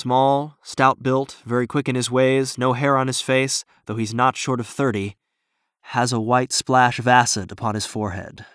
Small, stout built, very quick in his ways, no hair on his face, though he's not short of thirty, has a white splash of acid upon his forehead.